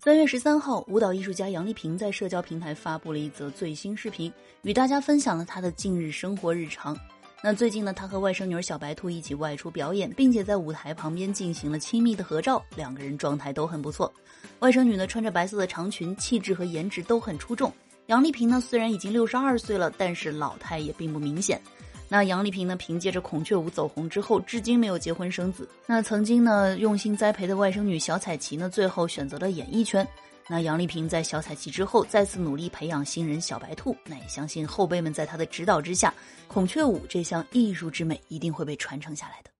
三月十三号，舞蹈艺术家杨丽萍在社交平台发布了一则最新视频，与大家分享了她的近日生活日常。那最近呢，她和外甥女儿小白兔一起外出表演，并且在舞台旁边进行了亲密的合照，两个人状态都很不错。外甥女呢穿着白色的长裙，气质和颜值都很出众。杨丽萍呢虽然已经六十二岁了，但是老态也并不明显。那杨丽萍呢？凭借着孔雀舞走红之后，至今没有结婚生子。那曾经呢用心栽培的外甥女小彩旗呢，最后选择了演艺圈。那杨丽萍在小彩旗之后，再次努力培养新人小白兔。那也相信后辈们在她的指导之下，孔雀舞这项艺术之美一定会被传承下来的。